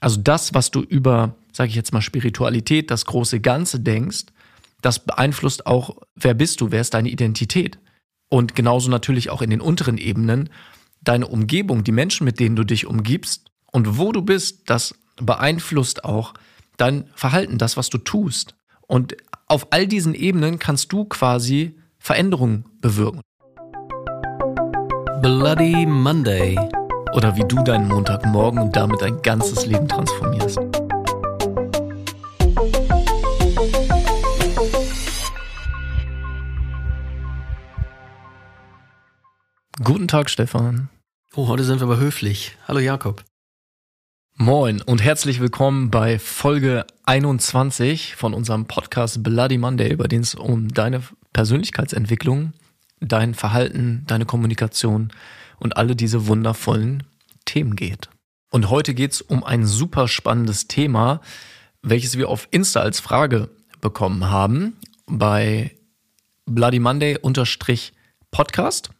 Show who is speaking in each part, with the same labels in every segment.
Speaker 1: Also das, was du über, sage ich jetzt mal, Spiritualität, das große Ganze denkst, das beeinflusst auch, wer bist du, wer ist deine Identität. Und genauso natürlich auch in den unteren Ebenen, deine Umgebung, die Menschen, mit denen du dich umgibst und wo du bist, das beeinflusst auch dein Verhalten, das, was du tust. Und auf all diesen Ebenen kannst du quasi Veränderungen bewirken.
Speaker 2: Bloody Monday.
Speaker 1: Oder wie du deinen Montagmorgen und damit dein ganzes Leben transformierst. Guten Tag, Stefan.
Speaker 2: Oh, heute sind wir aber höflich. Hallo Jakob.
Speaker 1: Moin und herzlich willkommen bei Folge 21 von unserem Podcast Bloody Monday, bei dem es um deine Persönlichkeitsentwicklung, dein Verhalten, deine Kommunikation und alle diese wundervollen Themen geht. Und heute geht es um ein super spannendes Thema, welches wir auf Insta als Frage bekommen haben bei Bloody Monday Podcast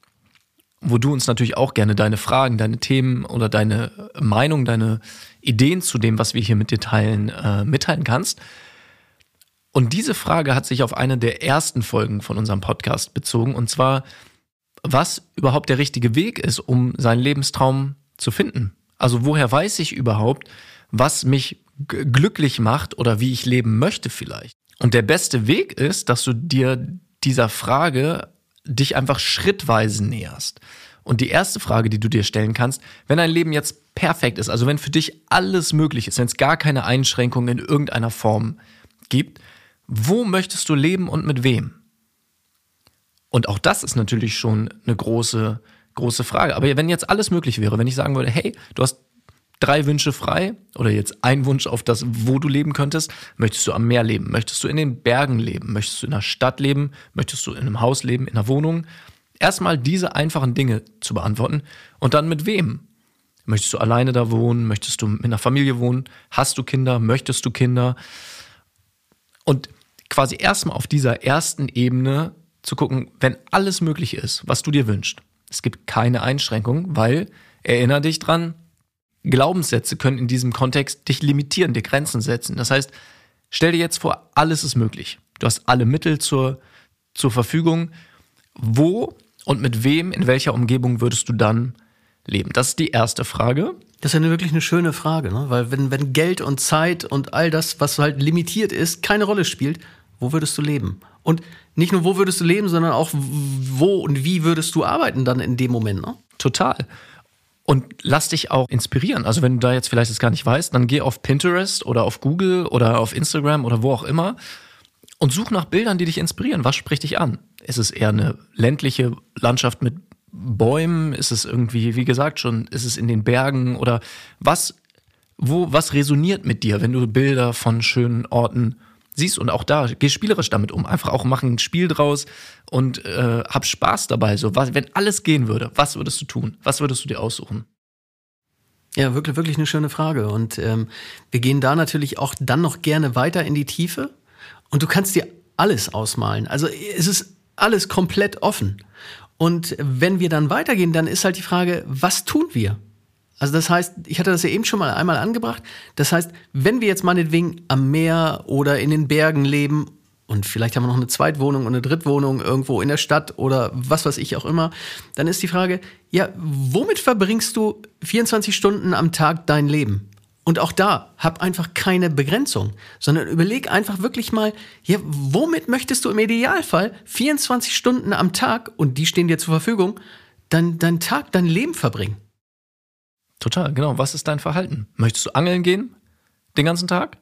Speaker 1: wo du uns natürlich auch gerne deine Fragen, deine Themen oder deine Meinung, deine Ideen zu dem, was wir hier mit dir teilen, äh, mitteilen kannst. Und diese Frage hat sich auf eine der ersten Folgen von unserem Podcast bezogen, und zwar, was überhaupt der richtige Weg ist, um seinen Lebenstraum zu finden. Also woher weiß ich überhaupt, was mich glücklich macht oder wie ich leben möchte vielleicht. Und der beste Weg ist, dass du dir dieser Frage dich einfach schrittweise näherst. Und die erste Frage, die du dir stellen kannst, wenn dein Leben jetzt perfekt ist, also wenn für dich alles möglich ist, wenn es gar keine Einschränkungen in irgendeiner Form gibt, wo möchtest du leben und mit wem? Und auch das ist natürlich schon eine große, große Frage. Aber wenn jetzt alles möglich wäre, wenn ich sagen würde, hey, du hast drei Wünsche frei oder jetzt ein Wunsch auf das, wo du leben könntest. Möchtest du am Meer leben? Möchtest du in den Bergen leben? Möchtest du in der Stadt leben? Möchtest du in einem Haus leben, in einer Wohnung? Erstmal diese einfachen Dinge zu beantworten und dann mit wem? Möchtest du alleine da wohnen? Möchtest du mit einer Familie wohnen? Hast du Kinder? Möchtest du Kinder? Und quasi erstmal auf dieser ersten Ebene zu gucken, wenn alles möglich ist, was du dir wünschst. Es gibt keine Einschränkung, weil erinnere dich dran, Glaubenssätze können in diesem Kontext dich limitieren, dir Grenzen setzen. Das heißt, stell dir jetzt vor, alles ist möglich. Du hast alle Mittel zur, zur Verfügung. Wo und mit wem, in welcher Umgebung würdest du dann leben? Das ist die erste Frage.
Speaker 2: Das ist ja wirklich eine schöne Frage, ne? weil wenn, wenn Geld und Zeit und all das, was halt limitiert ist, keine Rolle spielt, wo würdest du leben? Und nicht nur, wo würdest du leben, sondern auch, wo und wie würdest du arbeiten dann in dem Moment? Ne?
Speaker 1: Total. Und lass dich auch inspirieren. Also wenn du da jetzt vielleicht das gar nicht weißt, dann geh auf Pinterest oder auf Google oder auf Instagram oder wo auch immer und such nach Bildern, die dich inspirieren. Was spricht dich an? Ist es eher eine ländliche Landschaft mit Bäumen? Ist es irgendwie, wie gesagt schon, ist es in den Bergen oder was, wo, was resoniert mit dir, wenn du Bilder von schönen Orten siehst und auch da, geh spielerisch damit um. Einfach auch machen ein Spiel draus und äh, hab Spaß dabei. So, was, wenn alles gehen würde, was würdest du tun? Was würdest du dir aussuchen?
Speaker 2: Ja, wirklich, wirklich eine schöne Frage. Und ähm, wir gehen da natürlich auch dann noch gerne weiter in die Tiefe. Und du kannst dir alles ausmalen. Also es ist alles komplett offen. Und wenn wir dann weitergehen, dann ist halt die Frage, was tun wir? Also das heißt, ich hatte das ja eben schon mal einmal angebracht. Das heißt, wenn wir jetzt meinetwegen am Meer oder in den Bergen leben und vielleicht haben wir noch eine Zweitwohnung und eine Drittwohnung irgendwo in der Stadt oder was weiß ich auch immer, dann ist die Frage, ja, womit verbringst du 24 Stunden am Tag dein Leben? Und auch da, hab einfach keine Begrenzung, sondern überleg einfach wirklich mal, ja, womit möchtest du im Idealfall 24 Stunden am Tag, und die stehen dir zur Verfügung, dein, dein Tag, dein Leben verbringen?
Speaker 1: Total, genau. Was ist dein Verhalten? Möchtest du angeln gehen den ganzen Tag?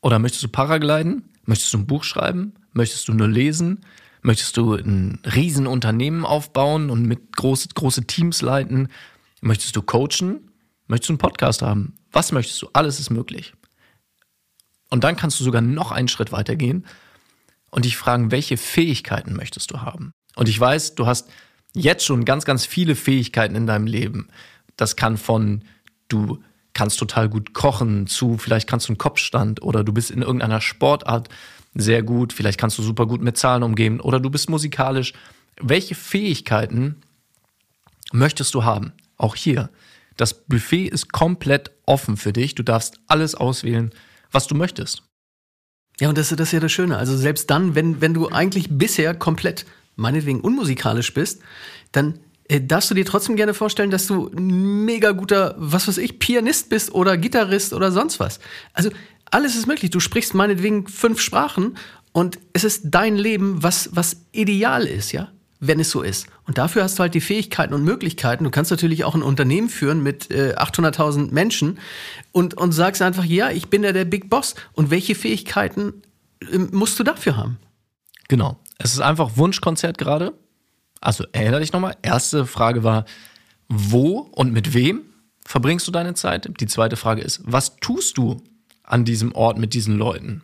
Speaker 1: Oder möchtest du Paragliden? Möchtest du ein Buch schreiben? Möchtest du nur lesen? Möchtest du ein Riesenunternehmen aufbauen und mit große, große Teams leiten? Möchtest du coachen? Möchtest du einen Podcast haben? Was möchtest du? Alles ist möglich. Und dann kannst du sogar noch einen Schritt weiter gehen und dich fragen, welche Fähigkeiten möchtest du haben? Und ich weiß, du hast jetzt schon ganz, ganz viele Fähigkeiten in deinem Leben. Das kann von du kannst total gut kochen zu vielleicht kannst du einen Kopfstand oder du bist in irgendeiner Sportart sehr gut, vielleicht kannst du super gut mit Zahlen umgehen oder du bist musikalisch. Welche Fähigkeiten möchtest du haben? Auch hier. Das Buffet ist komplett offen für dich. Du darfst alles auswählen, was du möchtest.
Speaker 2: Ja, und das, das ist ja das Schöne. Also selbst dann, wenn, wenn du eigentlich bisher komplett, meinetwegen unmusikalisch bist, dann darfst du dir trotzdem gerne vorstellen, dass du ein mega guter, was weiß ich, Pianist bist oder Gitarrist oder sonst was. Also alles ist möglich. Du sprichst meinetwegen fünf Sprachen und es ist dein Leben, was, was ideal ist, ja? Wenn es so ist. Und dafür hast du halt die Fähigkeiten und Möglichkeiten. Du kannst natürlich auch ein Unternehmen führen mit äh, 800.000 Menschen und, und sagst einfach, ja, ich bin ja der Big Boss. Und welche Fähigkeiten äh, musst du dafür haben?
Speaker 1: Genau. Es ist einfach Wunschkonzert gerade. Also erinnere dich nochmal. Erste Frage war, wo und mit wem verbringst du deine Zeit? Die zweite Frage ist, was tust du an diesem Ort mit diesen Leuten?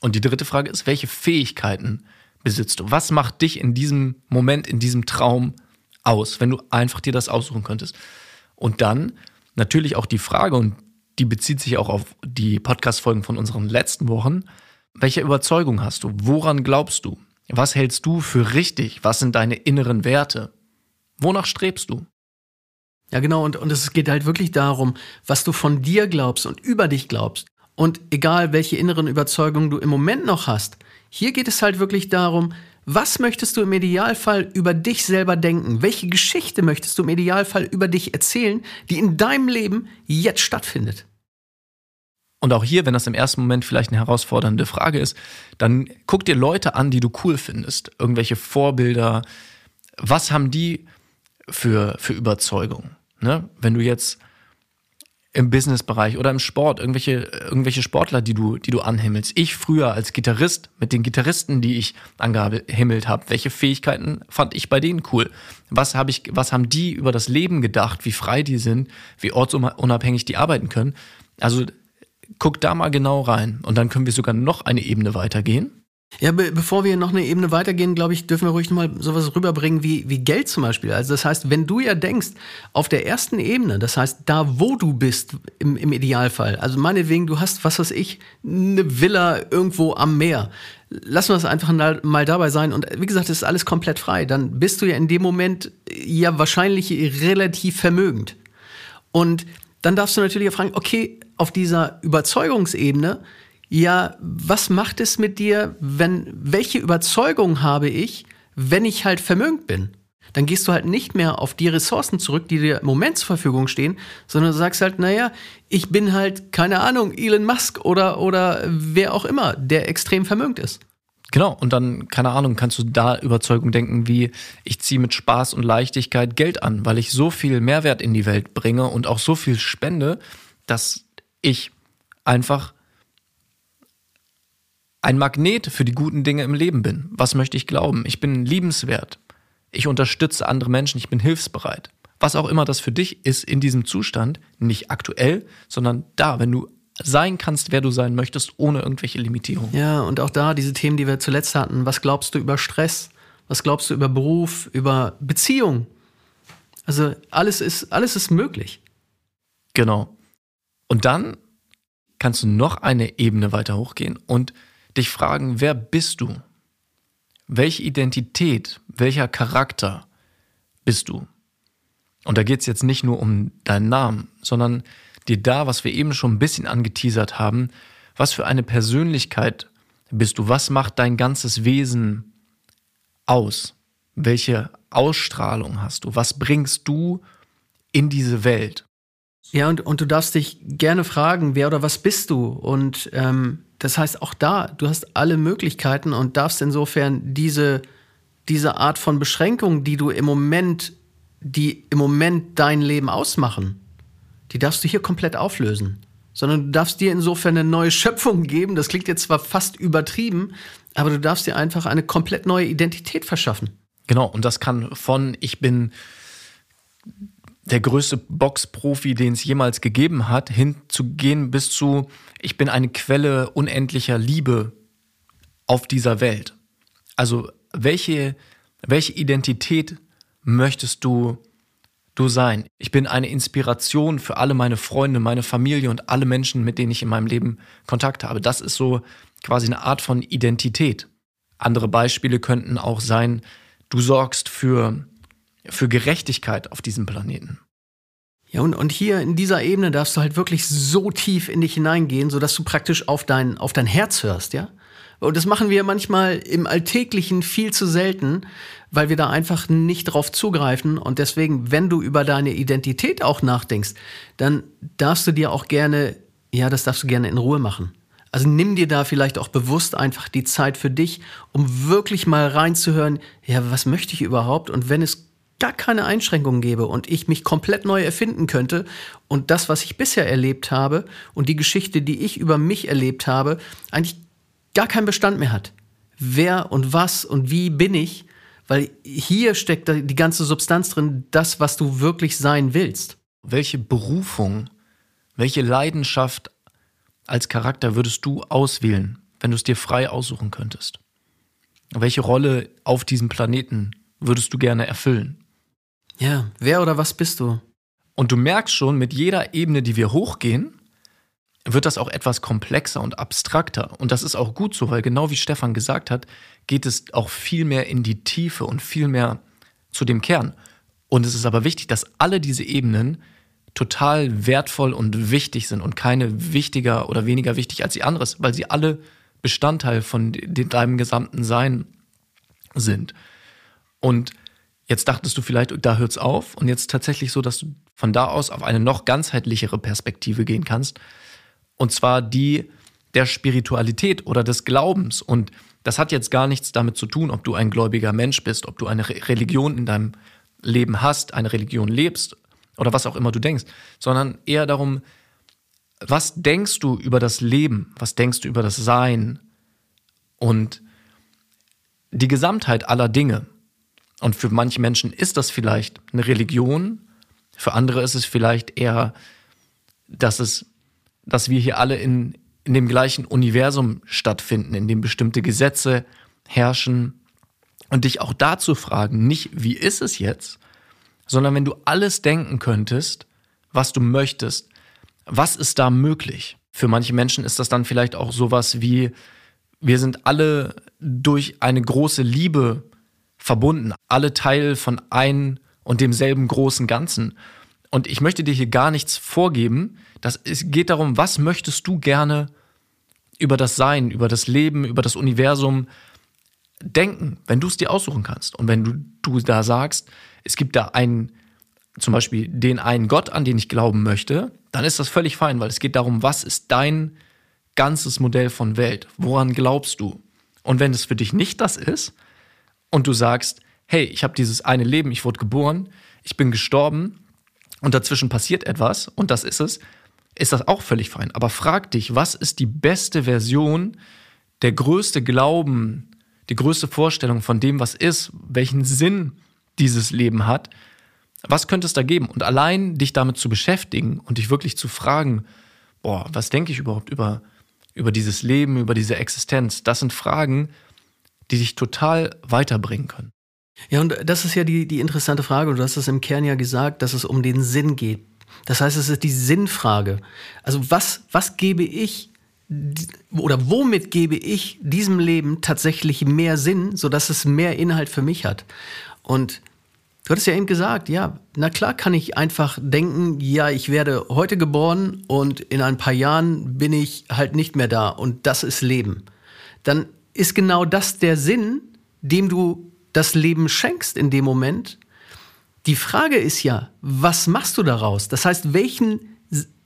Speaker 1: Und die dritte Frage ist, welche Fähigkeiten besitzt du? Was macht dich in diesem Moment, in diesem Traum aus, wenn du einfach dir das aussuchen könntest? Und dann natürlich auch die Frage, und die bezieht sich auch auf die Podcast-Folgen von unseren letzten Wochen, welche Überzeugung hast du? Woran glaubst du? Was hältst du für richtig? Was sind deine inneren Werte? Wonach strebst du?
Speaker 2: Ja, genau, und, und es geht halt wirklich darum, was du von dir glaubst und über dich glaubst. Und egal, welche inneren Überzeugungen du im Moment noch hast, hier geht es halt wirklich darum, was möchtest du im Idealfall über dich selber denken? Welche Geschichte möchtest du im Idealfall über dich erzählen, die in deinem Leben jetzt stattfindet?
Speaker 1: Und auch hier, wenn das im ersten Moment vielleicht eine herausfordernde Frage ist, dann guck dir Leute an, die du cool findest. Irgendwelche Vorbilder. Was haben die für, für Überzeugungen? Ne? Wenn du jetzt im Businessbereich oder im Sport, irgendwelche, irgendwelche Sportler, die du, die du anhimmelst. Ich früher als Gitarrist, mit den Gitarristen, die ich angehimmelt habe, welche Fähigkeiten fand ich bei denen cool? Was habe ich, was haben die über das Leben gedacht, wie frei die sind, wie ortsunabhängig die arbeiten können? Also guck da mal genau rein und dann können wir sogar noch eine Ebene weitergehen.
Speaker 2: Ja, be bevor wir noch eine Ebene weitergehen, glaube ich, dürfen wir ruhig nochmal sowas rüberbringen wie, wie Geld zum Beispiel. Also das heißt, wenn du ja denkst, auf der ersten Ebene, das heißt, da wo du bist, im, im Idealfall, also meinetwegen, du hast, was weiß ich, eine Villa irgendwo am Meer. Lassen wir es einfach mal dabei sein. Und wie gesagt, es ist alles komplett frei. Dann bist du ja in dem Moment ja wahrscheinlich relativ vermögend. Und dann darfst du natürlich fragen, okay, auf dieser Überzeugungsebene, ja, was macht es mit dir, wenn, welche Überzeugung habe ich, wenn ich halt vermögend bin? Dann gehst du halt nicht mehr auf die Ressourcen zurück, die dir im Moment zur Verfügung stehen, sondern du sagst halt, naja, ich bin halt, keine Ahnung, Elon Musk oder, oder wer auch immer, der extrem vermögend ist.
Speaker 1: Genau, und dann, keine Ahnung, kannst du da Überzeugung denken, wie ich ziehe mit Spaß und Leichtigkeit Geld an, weil ich so viel Mehrwert in die Welt bringe und auch so viel spende, dass ich einfach ein Magnet für die guten Dinge im Leben bin. Was möchte ich glauben? Ich bin liebenswert. Ich unterstütze andere Menschen. Ich bin hilfsbereit. Was auch immer das für dich ist in diesem Zustand, nicht aktuell, sondern da, wenn du sein kannst, wer du sein möchtest, ohne irgendwelche Limitierungen.
Speaker 2: Ja, und auch da diese Themen, die wir zuletzt hatten. Was glaubst du über Stress? Was glaubst du über Beruf, über Beziehung? Also alles ist, alles ist möglich.
Speaker 1: Genau. Und dann kannst du noch eine Ebene weiter hochgehen und dich fragen, wer bist du? Welche Identität, welcher Charakter bist du? Und da geht es jetzt nicht nur um deinen Namen, sondern dir da, was wir eben schon ein bisschen angeteasert haben, was für eine Persönlichkeit bist du? Was macht dein ganzes Wesen aus? Welche Ausstrahlung hast du? Was bringst du in diese Welt?
Speaker 2: Ja, und, und du darfst dich gerne fragen, wer oder was bist du? Und ähm, das heißt, auch da, du hast alle Möglichkeiten und darfst insofern diese, diese Art von Beschränkung, die du im Moment, die im Moment dein Leben ausmachen, die darfst du hier komplett auflösen. Sondern du darfst dir insofern eine neue Schöpfung geben. Das klingt jetzt zwar fast übertrieben, aber du darfst dir einfach eine komplett neue Identität verschaffen.
Speaker 1: Genau, und das kann von ich bin der größte Boxprofi, den es jemals gegeben hat, hinzugehen bis zu, ich bin eine Quelle unendlicher Liebe auf dieser Welt. Also welche, welche Identität möchtest du, du sein? Ich bin eine Inspiration für alle meine Freunde, meine Familie und alle Menschen, mit denen ich in meinem Leben Kontakt habe. Das ist so quasi eine Art von Identität. Andere Beispiele könnten auch sein, du sorgst für für Gerechtigkeit auf diesem Planeten.
Speaker 2: Ja, und, und hier in dieser Ebene darfst du halt wirklich so tief in dich hineingehen, sodass du praktisch auf dein, auf dein Herz hörst, ja? Und das machen wir manchmal im Alltäglichen viel zu selten, weil wir da einfach nicht drauf zugreifen. Und deswegen, wenn du über deine Identität auch nachdenkst, dann darfst du dir auch gerne, ja, das darfst du gerne in Ruhe machen. Also nimm dir da vielleicht auch bewusst einfach die Zeit für dich, um wirklich mal reinzuhören, ja, was möchte ich überhaupt? Und wenn es gar keine Einschränkungen gäbe und ich mich komplett neu erfinden könnte und das, was ich bisher erlebt habe und die Geschichte, die ich über mich erlebt habe, eigentlich gar keinen Bestand mehr hat. Wer und was und wie bin ich? Weil hier steckt die ganze Substanz drin, das, was du wirklich sein willst.
Speaker 1: Welche Berufung, welche Leidenschaft als Charakter würdest du auswählen, wenn du es dir frei aussuchen könntest? Welche Rolle auf diesem Planeten würdest du gerne erfüllen?
Speaker 2: Ja, wer oder was bist du?
Speaker 1: Und du merkst schon, mit jeder Ebene, die wir hochgehen, wird das auch etwas komplexer und abstrakter. Und das ist auch gut so, weil genau wie Stefan gesagt hat, geht es auch viel mehr in die Tiefe und viel mehr zu dem Kern. Und es ist aber wichtig, dass alle diese Ebenen total wertvoll und wichtig sind und keine wichtiger oder weniger wichtig als die anderes, weil sie alle Bestandteil von deinem gesamten Sein sind. Und jetzt dachtest du vielleicht, da hört's auf und jetzt tatsächlich so, dass du von da aus auf eine noch ganzheitlichere Perspektive gehen kannst und zwar die der Spiritualität oder des Glaubens. Und das hat jetzt gar nichts damit zu tun, ob du ein gläubiger Mensch bist, ob du eine Religion in deinem Leben hast, eine Religion lebst oder was auch immer du denkst, sondern eher darum, was denkst du über das Leben, was denkst du über das Sein und die Gesamtheit aller Dinge. Und für manche Menschen ist das vielleicht eine Religion, für andere ist es vielleicht eher, dass es dass wir hier alle in, in dem gleichen Universum stattfinden, in dem bestimmte Gesetze herrschen. Und dich auch dazu fragen, nicht wie ist es jetzt, sondern wenn du alles denken könntest, was du möchtest, was ist da möglich? Für manche Menschen ist das dann vielleicht auch sowas wie, wir sind alle durch eine große Liebe verbunden, alle Teil von ein und demselben großen Ganzen. Und ich möchte dir hier gar nichts vorgeben. Das es geht darum, was möchtest du gerne über das Sein, über das Leben, über das Universum denken, wenn du es dir aussuchen kannst. Und wenn du, du da sagst, es gibt da einen, zum Beispiel den einen Gott, an den ich glauben möchte, dann ist das völlig fein, weil es geht darum, was ist dein ganzes Modell von Welt? Woran glaubst du? Und wenn es für dich nicht das ist und du sagst, hey, ich habe dieses eine Leben, ich wurde geboren, ich bin gestorben und dazwischen passiert etwas und das ist es, ist das auch völlig fein. Aber frag dich, was ist die beste Version, der größte Glauben, die größte Vorstellung von dem, was ist, welchen Sinn dieses Leben hat, was könnte es da geben? Und allein dich damit zu beschäftigen und dich wirklich zu fragen, boah, was denke ich überhaupt über, über dieses Leben, über diese Existenz? Das sind Fragen, die dich total weiterbringen können.
Speaker 2: Ja, und das ist ja die, die interessante Frage. Du hast es im Kern ja gesagt, dass es um den Sinn geht. Das heißt, es ist die Sinnfrage. Also was, was gebe ich oder womit gebe ich diesem Leben tatsächlich mehr Sinn, sodass es mehr Inhalt für mich hat? Und du hattest ja eben gesagt, ja, na klar kann ich einfach denken, ja, ich werde heute geboren und in ein paar Jahren bin ich halt nicht mehr da und das ist Leben. Dann ist genau das der Sinn, dem du das Leben schenkst in dem Moment. Die Frage ist ja, was machst du daraus? Das heißt, welchen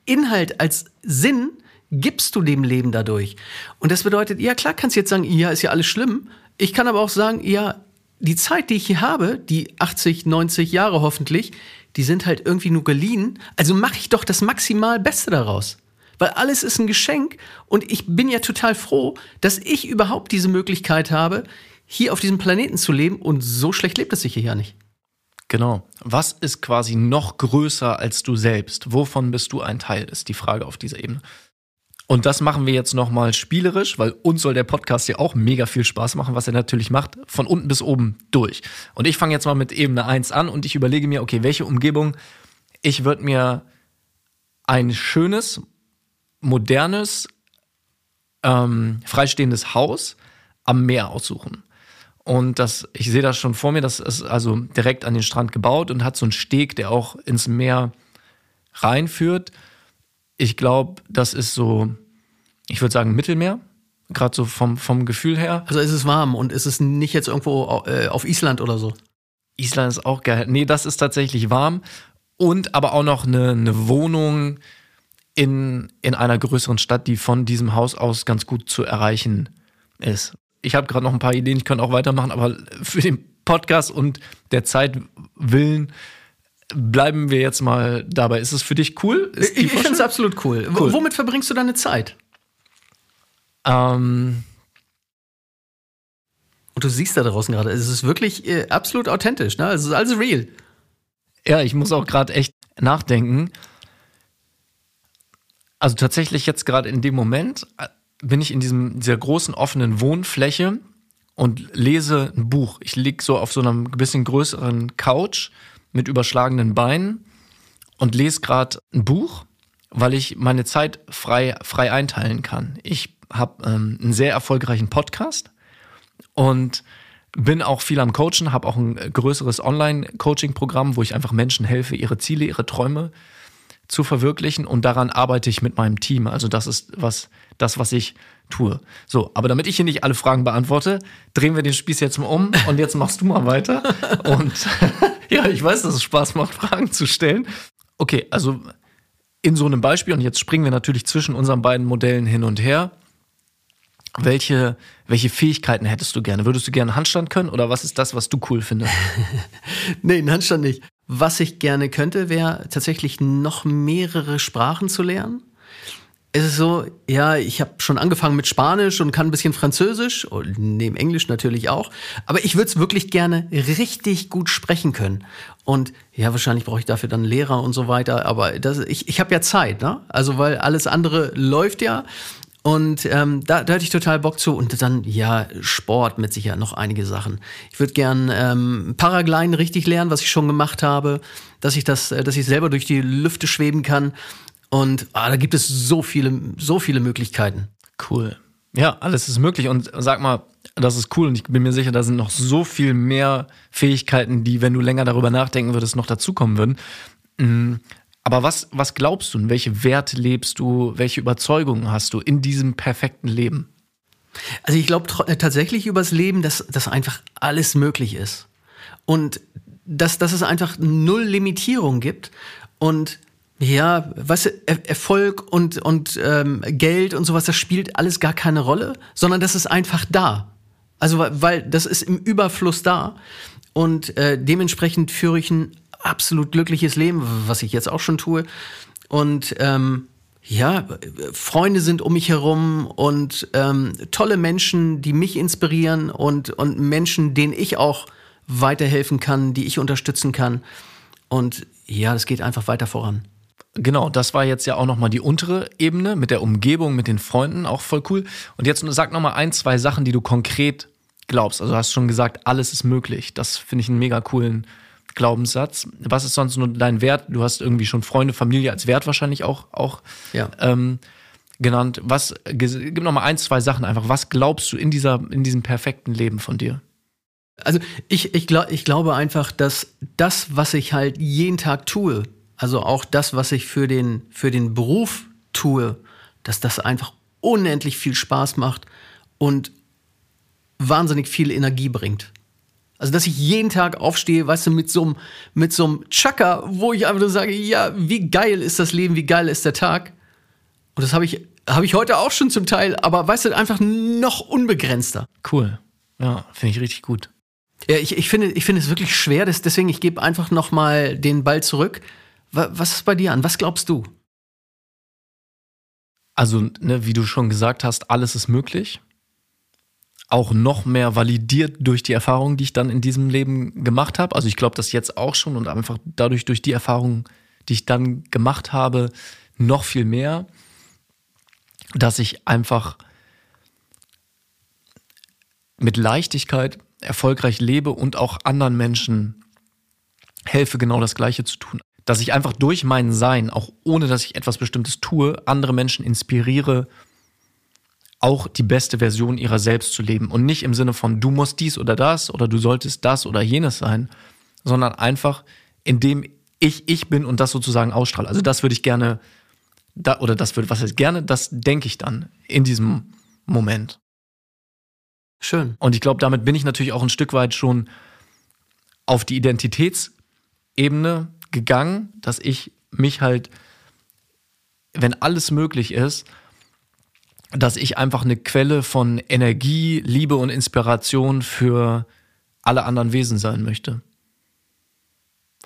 Speaker 2: Inhalt als Sinn gibst du dem Leben dadurch? Und das bedeutet, ja klar kannst du jetzt sagen, ja, ist ja alles schlimm. Ich kann aber auch sagen, ja, die Zeit, die ich hier habe, die 80, 90 Jahre hoffentlich, die sind halt irgendwie nur geliehen. Also mache ich doch das maximal Beste daraus. Weil alles ist ein Geschenk und ich bin ja total froh, dass ich überhaupt diese Möglichkeit habe, hier auf diesem Planeten zu leben und so schlecht lebt es sich hier ja nicht.
Speaker 1: Genau. Was ist quasi noch größer als du selbst? Wovon bist du ein Teil? Ist die Frage auf dieser Ebene. Und das machen wir jetzt nochmal spielerisch, weil uns soll der Podcast ja auch mega viel Spaß machen, was er natürlich macht, von unten bis oben durch. Und ich fange jetzt mal mit Ebene 1 an und ich überlege mir, okay, welche Umgebung? Ich würde mir ein schönes, modernes, ähm, freistehendes Haus am Meer aussuchen. Und das, ich sehe das schon vor mir, das ist also direkt an den Strand gebaut und hat so einen Steg, der auch ins Meer reinführt. Ich glaube, das ist so, ich würde sagen, Mittelmeer. Gerade so vom, vom Gefühl her.
Speaker 2: Also ist es warm und ist es nicht jetzt irgendwo äh, auf Island oder so?
Speaker 1: Island ist auch geil. Nee, das ist tatsächlich warm. Und aber auch noch eine, eine Wohnung in, in einer größeren Stadt, die von diesem Haus aus ganz gut zu erreichen ist. Ich habe gerade noch ein paar Ideen, ich könnte auch weitermachen, aber für den Podcast und der Zeit willen bleiben wir jetzt mal dabei. Ist es für dich cool?
Speaker 2: ich ich finde es absolut cool. cool. Womit verbringst du deine Zeit?
Speaker 1: Ähm,
Speaker 2: und du siehst da draußen gerade, es ist wirklich äh, absolut authentisch, ne? Es ist alles real.
Speaker 1: Ja, ich muss auch gerade echt nachdenken. Also tatsächlich jetzt gerade in dem Moment äh, bin ich in diesem, dieser großen offenen Wohnfläche und lese ein Buch. Ich liege so auf so einem bisschen größeren Couch mit überschlagenen Beinen und lese gerade ein Buch, weil ich meine Zeit frei, frei einteilen kann. Ich habe ähm, einen sehr erfolgreichen Podcast und bin auch viel am Coachen, habe auch ein größeres Online-Coaching-Programm, wo ich einfach Menschen helfe, ihre Ziele, ihre Träume zu verwirklichen und daran arbeite ich mit meinem Team. Also das ist was, das, was ich tue. So, aber damit ich hier nicht alle Fragen beantworte, drehen wir den Spieß jetzt mal um und jetzt machst du mal weiter. Und ja, ich weiß, dass es Spaß macht, Fragen zu stellen. Okay, also in so einem Beispiel, und jetzt springen wir natürlich zwischen unseren beiden Modellen hin und her. Welche, welche Fähigkeiten hättest du gerne? Würdest du gerne Handstand können oder was ist das, was du cool findest?
Speaker 2: nee, einen Handstand nicht. Was ich gerne könnte, wäre tatsächlich noch mehrere Sprachen zu lernen. Es ist so, ja, ich habe schon angefangen mit Spanisch und kann ein bisschen Französisch neben Englisch natürlich auch. Aber ich würde es wirklich gerne richtig gut sprechen können. Und ja, wahrscheinlich brauche ich dafür dann Lehrer und so weiter. Aber das, ich, ich habe ja Zeit, ne? Also weil alles andere läuft ja. Und ähm, da, da hatte ich total Bock zu. Und dann, ja, Sport mit sicher noch einige Sachen. Ich würde gern ähm, Paragliden richtig lernen, was ich schon gemacht habe, dass ich das, äh, dass ich selber durch die Lüfte schweben kann. Und ah, da gibt es so viele, so viele Möglichkeiten.
Speaker 1: Cool. Ja, alles ist möglich. Und sag mal, das ist cool. Und ich bin mir sicher, da sind noch so viel mehr Fähigkeiten, die, wenn du länger darüber nachdenken würdest, noch dazukommen würden. Aber was, was glaubst du und welche Werte lebst du, welche Überzeugungen hast du in diesem perfekten Leben?
Speaker 2: Also ich glaube äh, tatsächlich übers Leben, dass, dass einfach alles möglich ist. Und dass, dass es einfach null Limitierung gibt. Und ja, du, er Erfolg und, und ähm, Geld und sowas, das spielt alles gar keine Rolle, sondern das ist einfach da. Also, weil das ist im Überfluss da. Und äh, dementsprechend führe ich ein absolut glückliches Leben, was ich jetzt auch schon tue. Und ähm, ja, Freunde sind um mich herum und ähm, tolle Menschen, die mich inspirieren und, und Menschen, denen ich auch weiterhelfen kann, die ich unterstützen kann. Und ja, das geht einfach weiter voran.
Speaker 1: Genau, das war jetzt ja auch nochmal die untere Ebene mit der Umgebung, mit den Freunden, auch voll cool. Und jetzt sag nochmal ein, zwei Sachen, die du konkret glaubst. Also du hast schon gesagt, alles ist möglich. Das finde ich einen mega coolen Glaubenssatz. Was ist sonst nur dein Wert? Du hast irgendwie schon Freunde, Familie als Wert wahrscheinlich auch, auch ja. ähm, genannt. Was, gib noch mal ein, zwei Sachen einfach. Was glaubst du in dieser, in diesem perfekten Leben von dir?
Speaker 2: Also ich, ich, glaub, ich glaube einfach, dass das, was ich halt jeden Tag tue, also auch das, was ich für den, für den Beruf tue, dass das einfach unendlich viel Spaß macht und wahnsinnig viel Energie bringt. Also, dass ich jeden Tag aufstehe, weißt du, mit so einem, mit so einem Chaka, wo ich einfach nur sage, ja, wie geil ist das Leben, wie geil ist der Tag. Und das habe ich, habe ich heute auch schon zum Teil, aber weißt du, einfach noch unbegrenzter.
Speaker 1: Cool. Ja, finde ich richtig gut.
Speaker 2: Ja, ich, ich finde, ich finde es wirklich schwer, deswegen, ich gebe einfach noch mal den Ball zurück. Was ist bei dir an? Was glaubst du?
Speaker 1: Also, ne, wie du schon gesagt hast, alles ist möglich auch noch mehr validiert durch die Erfahrungen, die ich dann in diesem Leben gemacht habe. Also ich glaube das jetzt auch schon und einfach dadurch durch die Erfahrungen, die ich dann gemacht habe, noch viel mehr, dass ich einfach mit Leichtigkeit erfolgreich lebe und auch anderen Menschen helfe, genau das Gleiche zu tun. Dass ich einfach durch mein Sein, auch ohne dass ich etwas Bestimmtes tue, andere Menschen inspiriere, auch die beste Version ihrer selbst zu leben. Und nicht im Sinne von, du musst dies oder das oder du solltest das oder jenes sein, sondern einfach, indem ich ich bin und das sozusagen ausstrahle. Also das würde ich gerne, da, oder das würde, was heißt gerne, das denke ich dann in diesem Moment.
Speaker 2: Schön.
Speaker 1: Und ich glaube, damit bin ich natürlich auch ein Stück weit schon auf die Identitätsebene gegangen, dass ich mich halt, wenn alles möglich ist, dass ich einfach eine Quelle von Energie, Liebe und Inspiration für alle anderen Wesen sein möchte.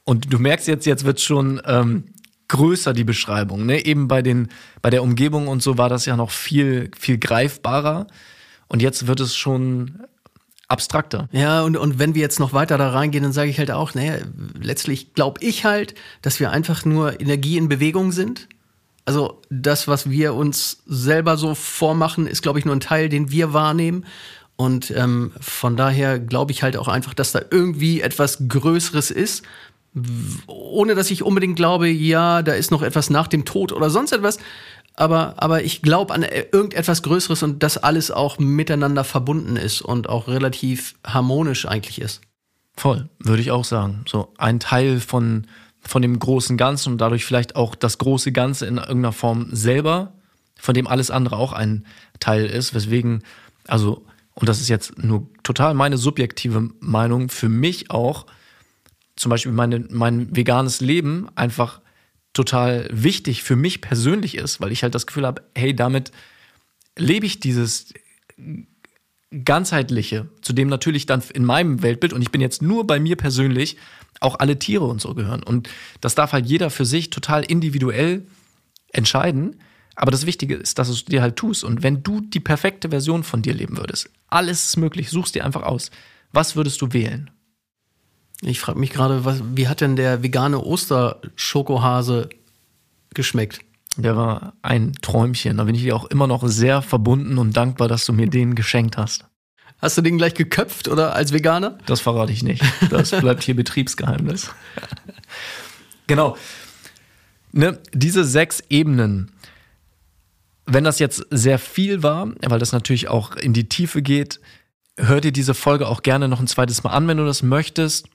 Speaker 1: Und du merkst jetzt, jetzt wird schon ähm, größer die Beschreibung. Ne? Eben bei den, bei der Umgebung und so war das ja noch viel, viel greifbarer. Und jetzt wird es schon abstrakter.
Speaker 2: Ja, und, und wenn wir jetzt noch weiter da reingehen, dann sage ich halt auch, naja, letztlich glaube ich halt, dass wir einfach nur Energie in Bewegung sind. Also das, was wir uns selber so vormachen, ist, glaube ich, nur ein Teil, den wir wahrnehmen. Und ähm, von daher glaube ich halt auch einfach, dass da irgendwie etwas Größeres ist, ohne dass ich unbedingt glaube, ja, da ist noch etwas nach dem Tod oder sonst etwas. Aber, aber ich glaube an irgendetwas Größeres und dass alles auch miteinander verbunden ist und auch relativ harmonisch eigentlich ist.
Speaker 1: Voll, würde ich auch sagen. So ein Teil von, von dem großen Ganzen und dadurch vielleicht auch das große Ganze in irgendeiner Form selber, von dem alles andere auch ein Teil ist. Weswegen, also, und das ist jetzt nur total meine subjektive Meinung, für mich auch zum Beispiel meine, mein veganes Leben einfach total wichtig für mich persönlich ist, weil ich halt das Gefühl habe, hey, damit lebe ich dieses ganzheitliche, zu dem natürlich dann in meinem Weltbild und ich bin jetzt nur bei mir persönlich auch alle Tiere und so gehören und das darf halt jeder für sich total individuell entscheiden, aber das Wichtige ist, dass du es dir halt tust und wenn du die perfekte Version von dir leben würdest, alles ist möglich, suchst dir einfach aus. Was würdest du wählen?
Speaker 2: Ich frage mich gerade, wie hat denn der vegane Osterschokohase geschmeckt?
Speaker 1: Der war ein Träumchen. Da bin ich dir auch immer noch sehr verbunden und dankbar, dass du mir den geschenkt hast.
Speaker 2: Hast du den gleich geköpft oder als Veganer?
Speaker 1: Das verrate ich nicht. Das bleibt hier Betriebsgeheimnis. genau. Ne, diese sechs Ebenen, wenn das jetzt sehr viel war, weil das natürlich auch in die Tiefe geht, hör dir diese Folge auch gerne noch ein zweites Mal an, wenn du das möchtest.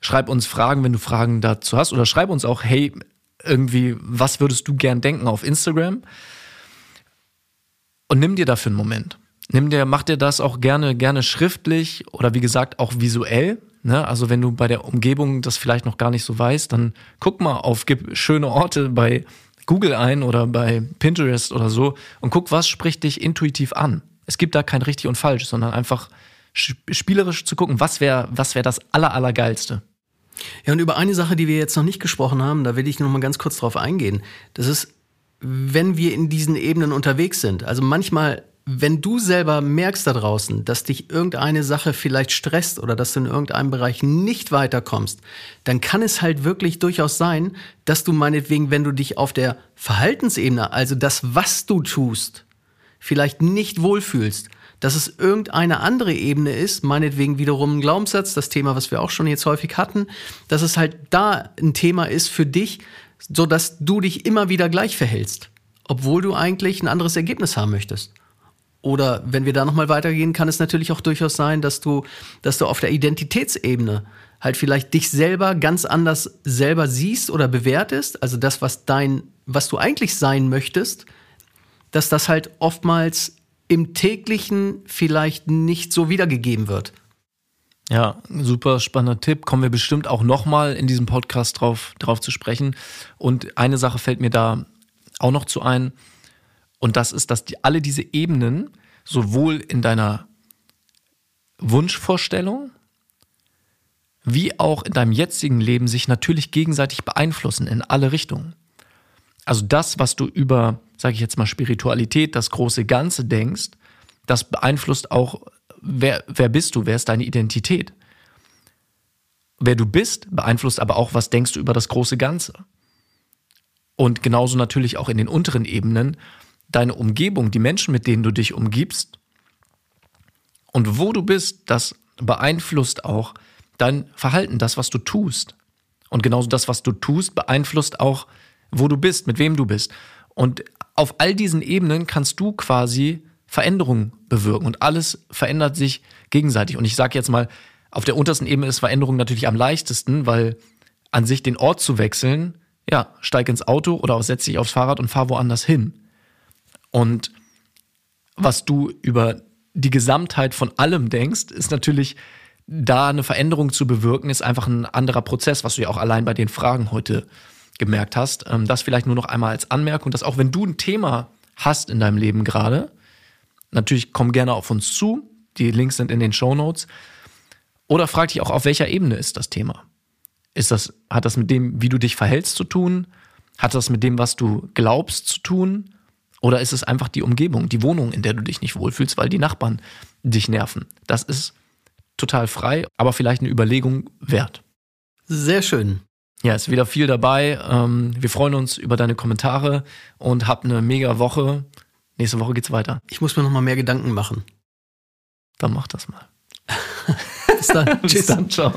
Speaker 1: Schreib uns Fragen, wenn du Fragen dazu hast. Oder schreib uns auch, hey, irgendwie, was würdest du gern denken auf Instagram? Und nimm dir dafür einen Moment. Nimm dir, mach dir das auch gerne, gerne schriftlich oder wie gesagt auch visuell. Ne? Also wenn du bei der Umgebung das vielleicht noch gar nicht so weißt, dann guck mal auf, gib schöne Orte bei Google ein oder bei Pinterest oder so und guck, was spricht dich intuitiv an. Es gibt da kein richtig und falsch, sondern einfach spielerisch zu gucken, was wäre was wär das aller, allergeilste.
Speaker 2: Ja, und über eine Sache, die wir jetzt noch nicht gesprochen haben, da will ich noch mal ganz kurz drauf eingehen. Das ist, wenn wir in diesen Ebenen unterwegs sind. Also manchmal, wenn du selber merkst da draußen, dass dich irgendeine Sache vielleicht stresst oder dass du in irgendeinem Bereich nicht weiterkommst, dann kann es halt wirklich durchaus sein, dass du meinetwegen, wenn du dich auf der Verhaltensebene, also das, was du tust, vielleicht nicht wohlfühlst, dass es irgendeine andere Ebene ist, meinetwegen wiederum ein Glaubenssatz, das Thema, was wir auch schon jetzt häufig hatten, dass es halt da ein Thema ist für dich, so dass du dich immer wieder gleich verhältst, obwohl du eigentlich ein anderes Ergebnis haben möchtest. Oder wenn wir da nochmal weitergehen, kann es natürlich auch durchaus sein, dass du, dass du auf der Identitätsebene halt vielleicht dich selber ganz anders selber siehst oder bewertest, also das, was dein, was du eigentlich sein möchtest, dass das halt oftmals im täglichen vielleicht nicht so wiedergegeben wird.
Speaker 1: Ja, super spannender Tipp. Kommen wir bestimmt auch nochmal in diesem Podcast drauf, drauf zu sprechen. Und eine Sache fällt mir da auch noch zu ein. Und das ist, dass die, alle diese Ebenen sowohl in deiner Wunschvorstellung wie auch in deinem jetzigen Leben sich natürlich gegenseitig beeinflussen in alle Richtungen. Also das, was du über, sage ich jetzt mal, Spiritualität, das große Ganze denkst, das beeinflusst auch, wer, wer bist du, wer ist deine Identität. Wer du bist, beeinflusst aber auch, was denkst du über das große Ganze. Und genauso natürlich auch in den unteren Ebenen, deine Umgebung, die Menschen, mit denen du dich umgibst und wo du bist, das beeinflusst auch dein Verhalten, das, was du tust. Und genauso das, was du tust, beeinflusst auch wo du bist, mit wem du bist. Und auf all diesen Ebenen kannst du quasi Veränderungen bewirken und alles verändert sich gegenseitig. Und ich sage jetzt mal, auf der untersten Ebene ist Veränderung natürlich am leichtesten, weil an sich den Ort zu wechseln, ja, steig ins Auto oder setz dich aufs Fahrrad und fahr woanders hin. Und was du über die Gesamtheit von allem denkst, ist natürlich, da eine Veränderung zu bewirken, ist einfach ein anderer Prozess, was du ja auch allein bei den Fragen heute gemerkt hast. Ähm, das vielleicht nur noch einmal als Anmerkung, dass auch wenn du ein Thema hast in deinem Leben gerade, natürlich komm gerne auf uns zu. Die Links sind in den Show Notes. Oder frag dich auch, auf welcher Ebene ist das Thema? Ist das, hat das mit dem, wie du dich verhältst, zu tun? Hat das mit dem, was du glaubst, zu tun? Oder ist es einfach die Umgebung, die Wohnung, in der du dich nicht wohlfühlst, weil die Nachbarn dich nerven? Das ist total frei, aber vielleicht eine Überlegung wert.
Speaker 2: Sehr schön.
Speaker 1: Ja, ist wieder viel dabei. Ähm, wir freuen uns über deine Kommentare und habt eine mega Woche. Nächste Woche geht's weiter.
Speaker 2: Ich muss mir noch mal mehr Gedanken machen.
Speaker 1: Dann mach das mal.
Speaker 2: Bis dann.
Speaker 1: Bis
Speaker 2: Tschüss.
Speaker 1: dann, ciao.